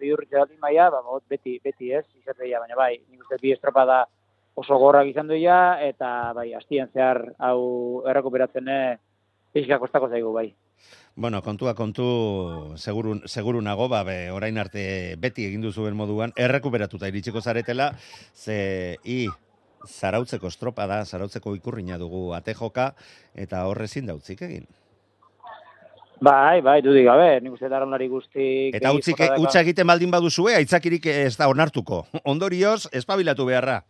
bidurritze dut maia, ba, beti, beti ez, izatea, baina bai, nik uste bi estropada oso gorrak izan duia, eta bai, hastian zehar hau errekuperatzen e, pixka kostako zaigu, bai. Bueno, kontua kontu seguru, seguru nago, ba, be, orain arte beti egin duzuen moduan, errekuperatuta iritsiko zaretela, ze i zarautzeko estropada, zarautzeko ikurrina dugu ate joka, eta horrezin dautzik egin. Bai, bai, dudik gabe, nik uste darunari guztik... Eta utzik, utza egiten baldin baduzue, aitzakirik ez da onartuko. Ondorioz, espabilatu beharra.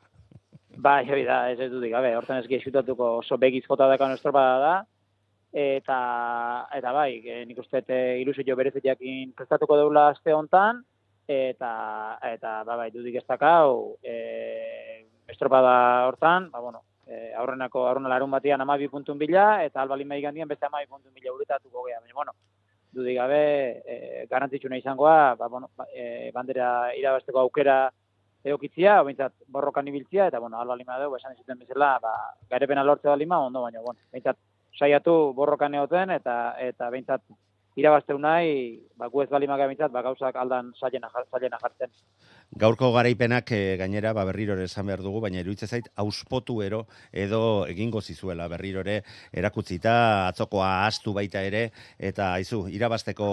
Bai, hori da, ez ez dudik, gabe, hortan ez gexutatuko oso begiz jota dakan estropada da, eta, eta bai, e, nik uste e, ilusio berezetiakin prestatuko deula aste hontan, eta, eta ba, bai, dudik ez dakau, e, estropada hortan, ba, bueno, e, aurrenako, aurrena larun batean amabi puntun bila, eta albalin mahi gandian beste amabi puntun bila uretatuko gea, baina, bueno, dudik gabe, e, garantzitsuna izangoa, ba, bueno, e, bandera irabasteko aukera egokitzia, behintzat borrokan ibiltzia, eta, bueno, alba lima dugu, esan zuten bezala, ba, garepena lortze da lima, ondo, baina, bueno, behintzat, saiatu borrokan egoten, eta, eta behintzat, irabazteu nahi, ba, gu ez balimak behintzat, ba, gauzak aldan zailena, zailena jartzen. Gaurko garaipenak eh, gainera ba berriro ere esan behar dugu, baina iruditzen zait auspotu ero edo egingo zizuela berriro ere erakutzita atzokoa astu baita ere eta aizu irabasteko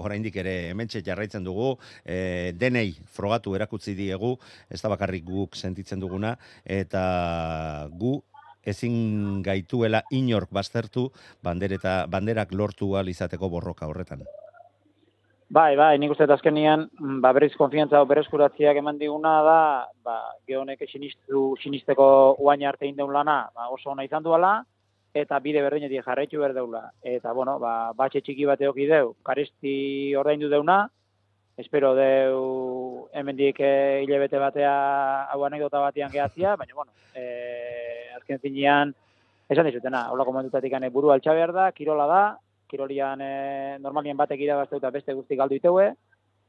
oraindik ere hementxe jarraitzen dugu e, denei frogatu erakutzi diegu ez da bakarrik guk sentitzen duguna eta gu ezin gaituela inork baztertu bandereta banderak lortu ahal izateko borroka horretan. Bai, bai, nik uste azkenian, mm, ba, berriz konfiantza hau berezkuratziak eman diguna da, ba, gehonek sinistu, sinisteko uain arte indeun lana, ba, oso ona izan duela, eta bide berdinetik jarraitu behar deula. Eta, bueno, ba, batxe txiki bat eoki deu, karesti ordaindu deuna, espero deu hemendik eh, hilabete batea hau anekdota batean gehatzia, baina, bueno, eh, azken finean, esan dizutena, holako momentutatik ane buru altxa behar da, kirola da, kirolian e, normalien batek irabazteu eta beste guzti galdu iteue,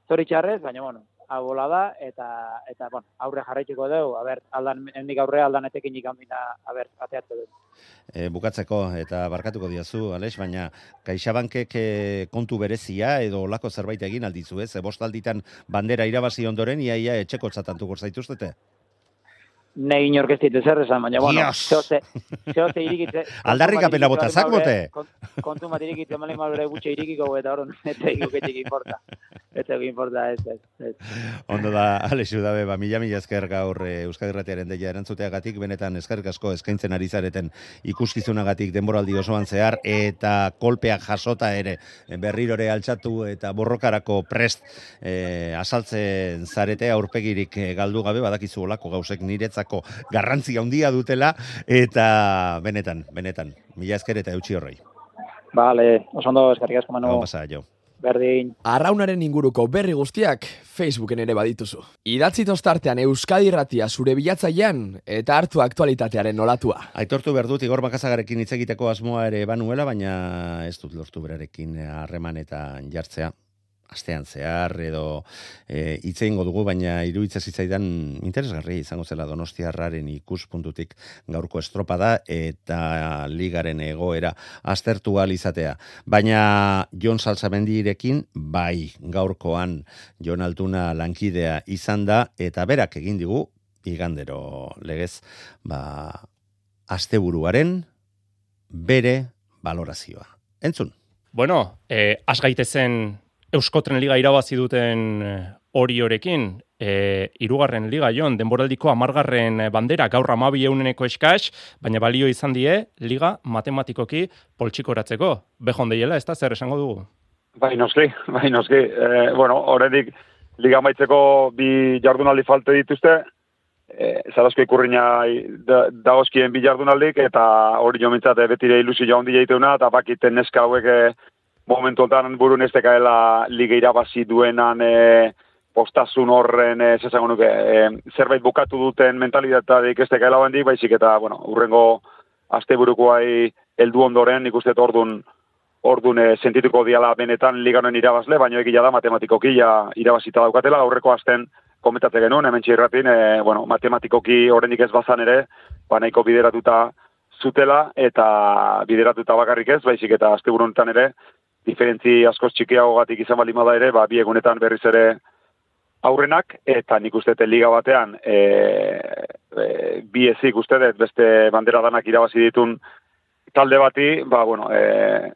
zoritxarrez, baina, bueno, hau hola da, eta, eta bueno, aurre jarraituko dugu, aber, aldan, hendik aurre aldan etekin ikambina, aber, ateatze dugu. E, bukatzeko eta barkatuko diazu, Alex, baina Kaixabankek e, kontu berezia edo olako zerbait egin aldizu, ez? E, bost alditan bandera irabazi ondoren, iaia etxeko txatantuko zaituztete. Ne inork ez ditu zer esan, baina, bueno, Dios! zehoze, zehoze irikitze... Aldarrikapena bota zak bote? Kontu bat irikitze, mali malure gutxe irikiko, eta horon, eta egin importa. Eta egin importa, ez, ez. Ondo da, Alex Udabe, ba, mila mila esker gaur e, Euskadi Irratiaren deia erantzuteagatik, benetan eskerrik asko eskaintzen ari zareten ikuskizunagatik denboraldi osoan zehar, eta kolpeak jasota ere berrirore altxatu eta borrokarako prest e, asaltzen zarete aurpegirik e, galdu gabe, badakizu olako gauzek niretzako garrantzi handia dutela, eta benetan, benetan, mila esker eta eutxi horrei. Vale, oso ondo, eskarrik asko manu, pasa, jo. berdin. Arraunaren inguruko berri guztiak Facebooken ere badituzu. Idatzi tostartean Euskadi Irratia zure bilatzailean eta hartu aktualitatearen nolatua. Aitortu behar dut Igor Makazagarekin hitz egiteko asmoa ere banuela, baina ez dut lortu berarekin harreman eta jartzea astean zehar edo e, hitz egingo dugu, baina iruditzen zitzaidan interesgarri izango zela Donostiarraren ikuspuntutik gaurko estropada eta ligaren egoera aztertu izatea. Baina Jon Salsamendirekin bai gaurkoan Jon Altuna lankidea izan da eta berak egin digu igandero legez ba asteburuaren bere valorazioa. Entzun. Bueno, eh, az gaitezen Euskotren Liga irabazi duten eh, oriorekin, e, irugarren liga joan, denboraldiko amargarren bandera, gaur amabi euneneko eskaz, baina balio izan die, liga matematikoki poltsikoratzeko. Behon deiela, ez da, zer esango dugu? Bai, noski, bai, noski. E, bueno, horredik, liga maitzeko bi jardunaldi falte dituzte, e, zarazko ikurriña dagozkien bi jardunaldik, eta hori jo mintzat, betire ilusi jaun di jaiteuna, eta bakiten neska hauek e, momentu ontan burun ez dekaela liga irabazi duenan e, postasun horren, ez esango nuke, e, zerbait bukatu duten mentalitateak ez dekaela bendik, baizik eta, bueno, urrengo aste burukoai eldu ondoren, ikuste ordun ordun e, sentituko diala benetan liganoen irabazle, baina egia da matematikoki ja irabazita daukatela, aurreko asten komentatze genuen, hemen txirratin, e, bueno, matematikoki horrendik ez bazan ere, ba nahiko bideratuta zutela, eta bideratuta bakarrik ez, baizik eta aste ere, diferentzi askoz txikiago gatik izan balimada ere, ba, bi egunetan berriz ere aurrenak, eta nik uste liga batean e, e, bi ezik uste beste bandera danak irabazi ditun talde bati, ba, bueno, e,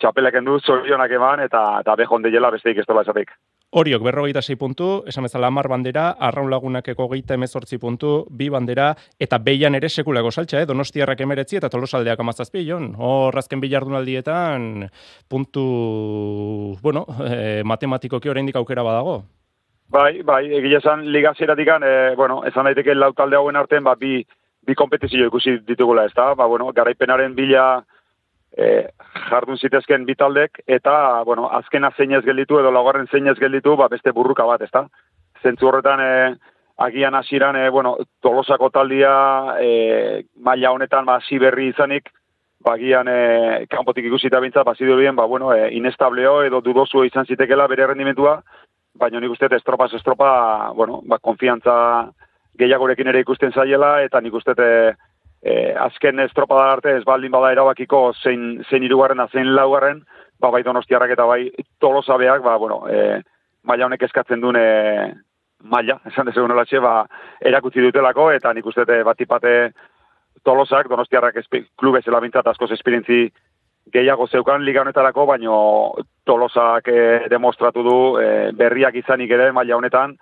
txapelek endu, zorionak eman, eta, eta behon deiela besteik ez dela esatik. Horiok, berrogeita zei puntu, esan bezala amar bandera, arraun lagunakeko geita emezortzi puntu, bi bandera, eta beian ere sekulako saltza, eh? donostiarrak emeretzi eta tolosaldeak amazazpi, jon. Horrazken bilardunaldietan puntu, bueno, e, matematikoki oraindik aukera badago. Bai, bai, egia esan liga zeratikan, e, bueno, esan daiteke lau talde hauen artean, ba, bi, bi kompetizio ikusi ditugula, ez da? Ba, bueno, garaipenaren bila e, jardun zitezken bi taldek, eta, bueno, azkena zeinez gelditu, edo laugarren zeinez gelditu, ba, beste burruka bat, ez da? Zentzu horretan, e, agian hasiran, e, bueno, tolosako taldia, e, maila honetan, ba, berri izanik, bagian e, kanpotik ikusita bintza, bazidu bien, ba, bueno, e, inestableo edo dudozu izan zitekela bere rendimentua, baina nik uste estropa estropa, bueno, ba, konfiantza gehiagorekin ere ikusten zaiela, eta nik uste e, e, azken estropa da arte ez baldin bada erabakiko zein, zein irugarren, zein laugarren, ba, bai donostiarrak eta bai tolosabeak, ba, bueno, e, maila honek eskatzen duen e, maila, esan dezu nolatxe, ba, erakutzi dutelako, eta nik uste bat ipate tolosak, donostiarrak klube zela bintzat askoz esperientzi gehiago zeukan liga honetarako, baino tolosak e, demostratu du e, berriak izanik ere maila honetan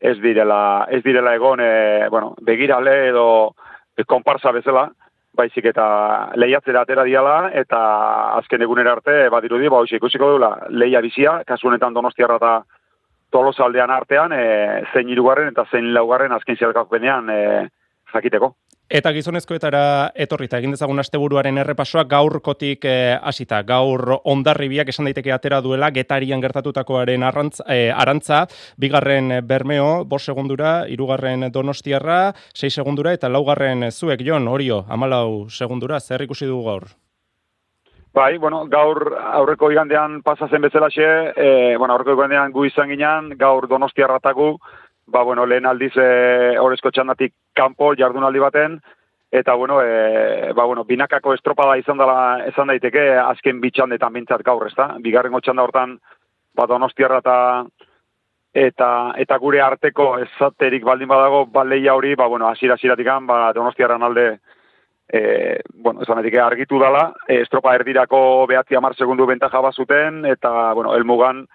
ez direla ez direla egon e, bueno, begirale edo konparsa bezala baizik eta lehiatzera atera diala eta azken egunera arte badirudi ba hoxe ikusiko dula leia bizia kasu honetan Donostiarra ta Tolosaldean artean e, zein hirugarren eta zein laugarren azken zialkakoenean e, jakiteko. Eta gizonezkoetara etorrita egin dezagun asteburuaren errepasoa gaurkotik eh, hasita. Gaur ondarribiak esan daiteke atera duela getarian gertatutakoaren arrantz, eh, arantza, bigarren Bermeo, bos segundura, irugarren Donostiarra, sei segundura eta laugarren zuek Jon, Orio, amalau segundura, zer ikusi du gaur? Bai, bueno, gaur aurreko igandean pasazen bezalaxe, eh, bueno, aurreko igandean gu izan ginen, gaur Donostiarrataku, ba, bueno, lehen aldiz e, horrezko txandatik kanpo jardunaldi baten, eta, bueno, e, ba, bueno, binakako estropada izan dela, esan daiteke, azken bitxandetan bintzat gaur, ez da? Bigarren txanda hortan, ba, donostiarra eta eta eta gure arteko ezaterik baldin badago baleia hori, ba, bueno, asira asiratikan, ba, donostiarran alde, e, bueno, esan daiteke argitu dela, e, estropa erdirako behatzi amar segundu bentaja bazuten, eta, bueno, elmugan,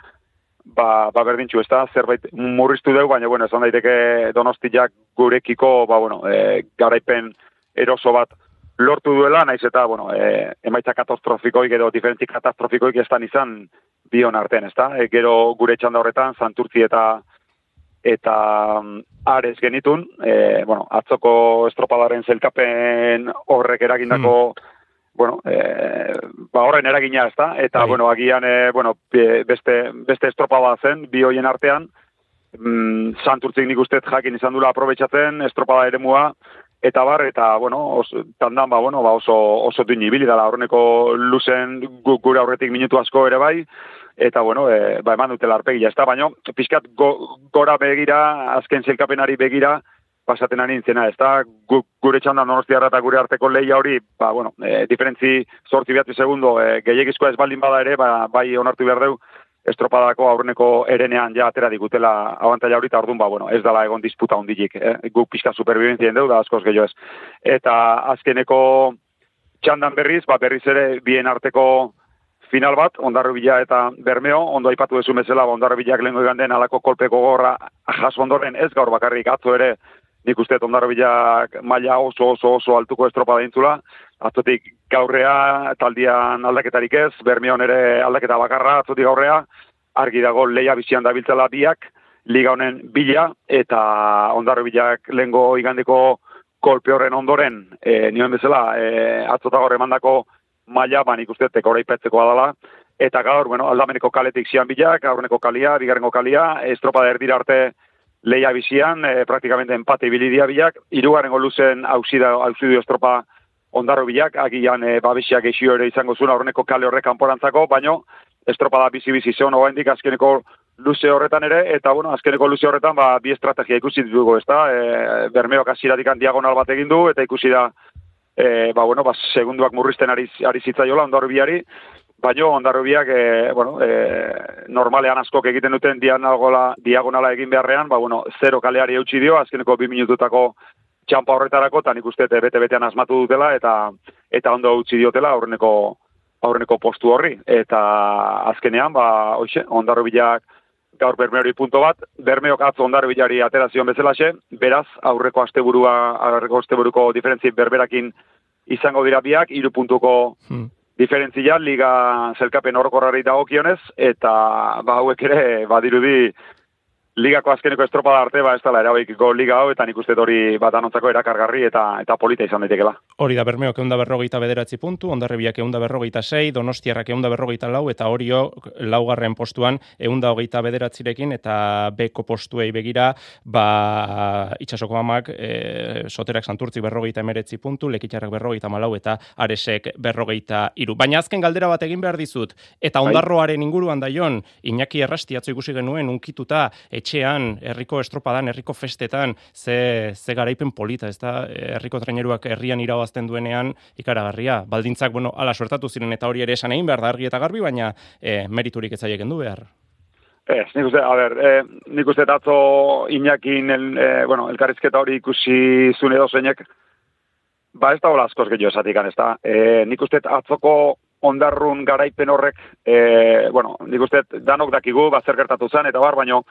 ba, ba berdintxu, ez da, zerbait murriztu dugu, baina, bueno, esan daiteke donostiak gurekiko, ba, bueno, e, garaipen eroso bat lortu duela, naiz eta, bueno, e, emaitza katastrofikoik edo diferentzik katastrofikoik ez izan bion arten, ez da, e, gero gure txanda horretan, santurtzi eta eta um, arez genitun, e, bueno, atzoko estropadaren zelkapen horrek eragindako hmm bueno, e, ba horren eragina ez da, eta, Ai. bueno, agian, e, bueno, beste, beste estropa bat zen, bi hoien artean, mm, santurtzik nik uste jakin izan dula aprobetsatzen, estropada ere mua, eta bar, eta, bueno, os, tandan, ba, bueno, ba, oso, oso duin ibili dala, horreneko luzen gure aurretik minutu asko ere bai, eta, bueno, e, ba, eman dute larpegia, ez da, baino, pixkat go, gora begira, azken zelkapenari begira, pasaten ari nintzena, ez da, gure txanda donostiarra eta gure arteko lehia hori, ba, bueno, e, diferentzi sortzi behatzi segundo, e, gehiagizkoa ez baldin bada ere, ba, bai onartu behar deu, estropadako aurreneko erenean ja atera digutela abantaila hori, eta orduan, ba, bueno, ez dala egon disputa hondilik, eh? guk pixka superviventzien deu, da askoz gehiago ez. Eta azkeneko txandan berriz, ba, berriz ere, bien arteko final bat, Ondarribia eta Bermeo, ondo aipatu duzu bezala, ba, Ondarribiak lehenko iganden alako kolpeko gorra jaso ondoren ez gaur bakarrik atzo ere, nik uste Ondarribiak maila oso oso oso altuko estropa daintzula, atzotik gaurrea taldian aldaketarik ez, Bermeon ere aldaketa bakarra atzotik gaurrea, argi dago leia bizian dabiltzala biak, liga honen bila, eta Ondarribiak lehenko igandeko kolpe horren ondoren, e, nioen bezala, e, atzota gaur emandako maila, ban ikuste tekora ipetzeko adala, eta gaur, bueno, aldameneko kaletik zian bilak, gaurreneko kalia, bigarrengo kalia, estropa da erdira arte leia bizian, e, praktikamente empate bilidia bilak, irugarrengo luzen hausida, hausidio estropa ondarro bilak, agian e, babesiak eixio ere izango zuen aurreneko kale horrek kanporantzako, baino estropa da bizi-bizi zeon oaindik azkeneko luze horretan ere, eta bueno, azkeneko luze horretan ba, bi estrategia ikusi ditugu, ez da, e, bermeoak aziratik diagonal bat egin du, eta ikusi da, e, ba, bueno, ba, segunduak murrizten ari, ari zitzaiola ondarrubiari, baino ondarrubiak, e, bueno, e, normalean askok egiten duten diagonala, diagonala egin beharrean, ba, bueno, zero kaleari eutxi dio, azkeneko bi minututako txampa horretarako, eta nik uste bete-betean asmatu dutela, eta eta ondo utzi diotela aurreneko aurreneko postu horri. Eta azkenean, ba, hoxe, ondarrubiak gaur bermeori punto bat, bermeok atzo ondarri bilari aterazion bezalaxe, beraz, aurreko asteburua, aurreko asteburuko diferentzi berberakin izango dira biak, iru puntuko hmm. Diferentzia, liga zelkapen orokorrari dagokionez, eta ba, hauek ere, badirudi, ligako azkeneko estropa da arte, ba, ez dela, erabikiko liga hau, eta nik uste hori bat anontzako erakargarri eta eta polita izan daitekela. Hori da, Bermeok eunda berrogeita bederatzi puntu, ondarribiak eunda berrogeita sei, donostiarrak eunda berrogeita lau, eta horio laugarren postuan eunda hogeita bederatzirekin, eta beko postuei begira, ba, itxasoko amak, e, soterak berrogeita emeretzi puntu, lekitxarrak berrogeita malau, eta aresek berrogeita iru. Baina azken galdera bat egin behar dizut, eta bai. ondarroaren inguruan daion, Iñaki errastiatzo ikusi genuen, unkituta, etxean, herriko estropadan, herriko festetan, ze, ze garaipen polita, ez da, herriko traineruak herrian irabazten duenean ikaragarria. Baldintzak, bueno, ala suertatu ziren eta hori ere esan egin behar da argi eta garbi, baina e, meriturik ez zaiek du behar. Ez, nik uste, a ber, e, nik uste atzo inakin, el, e, bueno, elkarrizketa hori ikusi zune zeinek, ba ez da hola askoz gehiago esatik, ez da. E, nik uste atzoko ondarrun garaipen horrek, e, bueno, nik uste danok dakigu, ba, zer gertatu zen, eta bar, baino,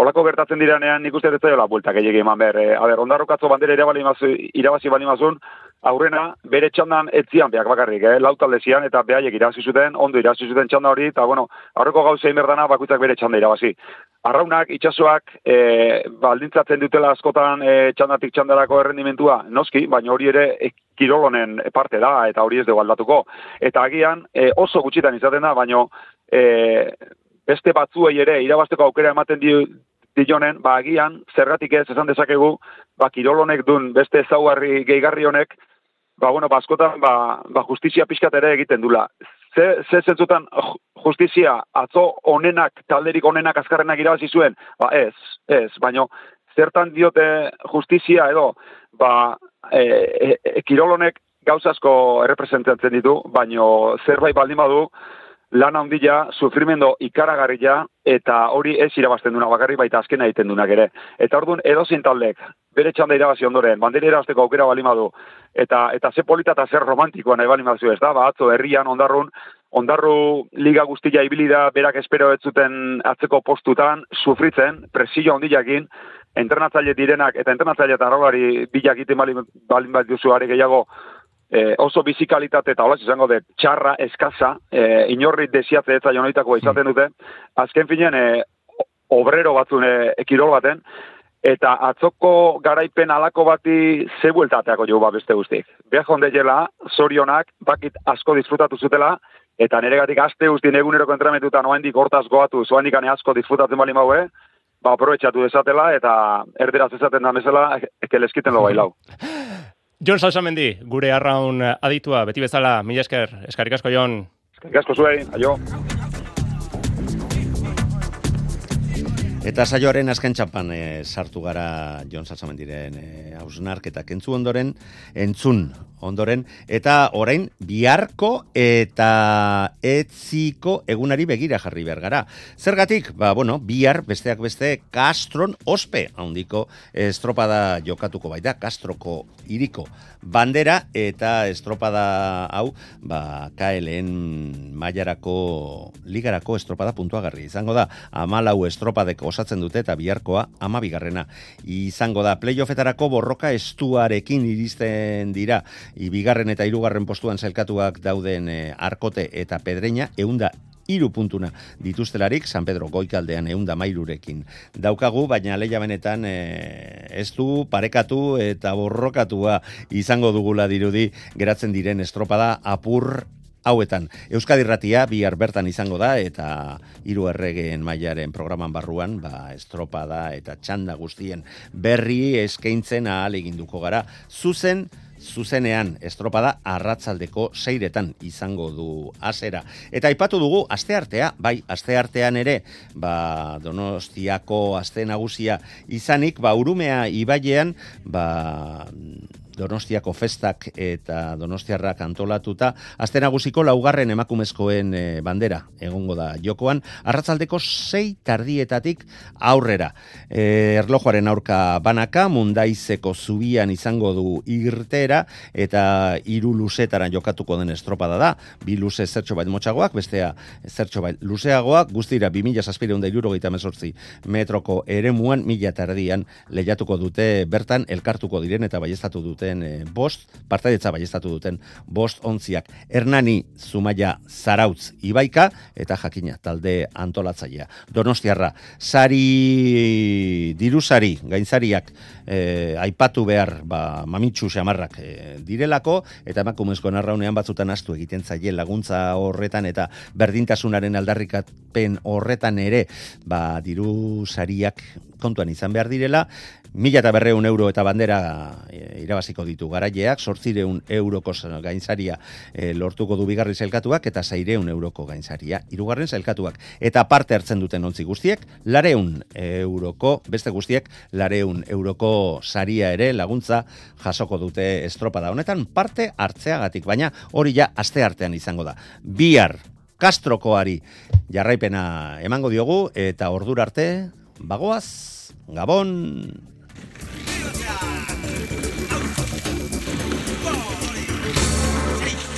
olako gertatzen direnean nik uste ez zaila bueltak egin eman behar. E, a ber, ondarruk atzo bandera irabazi bali mazun, aurrena, bere txandan etzian beak bakarrik, eh? lautalde zian, eta behaiek irabazi zuten, ondo irabazi zuten txanda hori, eta bueno, aurreko gauza inberdana bakuitzak bere txanda irabazi. Arraunak, itxasoak, e, baldintzatzen dutela askotan e, txandatik txandarako errendimentua, noski, baina hori ere kirolonen parte da, eta hori ez dugu aldatuko. Eta agian, e, oso gutxitan izaten da, baina e, beste batzuei ere irabasteko aukera ematen di, dionen, ba agian, zergatik ez esan dezakegu, ba kirolonek dun beste ezaugarri gehigarri honek, ba, bueno, ba, askotan, ba, ba, justizia pixkat ere egiten dula. Ze, ze zentzutan justizia atzo onenak, talderik onenak azkarrenak irabazi zuen? Ba, ez, ez, baino, zertan diote justizia edo, ba, e, e, e, kirolonek gauzasko errepresentatzen ditu, baino zerbait baldin badu, lan handia, sufrimendo ikaragarria, eta hori ez irabazten duna bakarri baita azkena egiten dunak ere. Eta orduan edozin taldek, bere txanda irabazi ondoren, bandera irabazteko aukera balimadu, eta eta ze polita eta zer romantikoa nahi balimazu ez da, ba, herrian ondarrun, ondarru liga guztia ibili da, berak espero ez zuten atzeko postutan, sufritzen, presio handiakin, entrenatzaile direnak, eta entrenatzaile eta arrolari bilak iten balin bat duzu gehiago, e, oso bizikalitate eta hola izango de txarra eskaza, e, inorri desiatze eta jonoitako izaten dute, azken finean e, obrero batzune ekirol baten, eta atzoko garaipen alako bati ze bueltateako jo ba beste guztik. Beha jonde jela, zorionak, bakit asko disfrutatu zutela, eta neregatik aste guzti eguneroko entramentuta noain dik hortaz goatu, ikane asko disfrutatzen bali maue, ba, aprobetsatu desatela, eta erderaz ezaten da mesela, ekeleskiten lo bailau. Jon Salsamendi, gure arraun aditua, beti bezala, mila esker, eskarik asko, Jon. Eskarik asko zuei, aio. Eta saioaren azken txampan e, sartu gara Jon Salsamendiren e, hausnark eta kentzu ondoren entzun ondoren, eta orain biharko eta etziko egunari begira jarri behar gara. Zergatik, ba, bueno, bihar besteak beste Castron ospe handiko estropada jokatuko baita, Castroko iriko bandera eta estropada hau, ba, KLN mailarako ligarako estropada puntuagarri. Izango da, amalau estropadek osatzen dute eta biharkoa amabigarrena. Izango da, playoffetarako borroka estuarekin iristen dira, bigarren eta hirugarren postuan zelkatuak dauden e, arkote eta pedreina, eunda iru puntuna dituztelarik, San Pedro goikaldean eunda mairurekin daukagu, baina leia benetan e, ez du parekatu eta borrokatua izango dugula dirudi geratzen diren estropada apur hauetan. Euskadi Ratia bihar bertan izango da eta hiru erregeen mailaren programan barruan, ba estropada eta txanda guztien berri eskaintzen ahal eginduko gara. Zuzen zuzenean estropada arratzaldeko seiretan izango du azera. Eta aipatu dugu asteartea, bai, asteartean ere, ba, donostiako aste nagusia izanik, ba, urumea ibailean, ba, Donostiako festak eta Donostiarrak antolatuta, azte nagusiko laugarren emakumezkoen e, bandera egongo da jokoan, arratzaldeko sei tardietatik aurrera. E, erlojuaren aurka banaka, mundaizeko zubian izango du irtera, eta hiru luzetaran jokatuko den estropada da, bi luze zertxo bait motxagoak, bestea zertxo bait luzeagoak, guztira 2000 zazpire hunda irurogeita mesortzi metroko ere muan, mila tardian lehiatuko dute bertan, elkartuko diren eta baiestatu dute duten e, bost, partaidetza baiestatu duten bost ontziak. Hernani Zumaia Zarautz Ibaika eta jakina talde antolatzailea. Donostiarra, sari dirusari, gainzariak e, aipatu behar ba, mamitsu xamarrak e, direlako, eta emakumezko narraunean batzutan astu egiten zaie laguntza horretan eta berdintasunaren aldarrikapen horretan ere ba, dirusariak kontuan izan behar direla, Mila eta berreun euro eta bandera e, irabaziko ditu garaileak, sortzireun euroko gainzaria e, lortuko du bigarri zelkatuak eta zaireun euroko gainzaria irugarren zelkatuak. Eta parte hartzen duten ontzi guztiek, lareun euroko, beste guztiek, lareun euroko saria ere laguntza jasoko dute estropada honetan parte hartzeagatik, baina hori ja aste artean izango da. Bihar, Kastrokoari jarraipena emango diogu eta ordura arte, bagoaz, Gabon!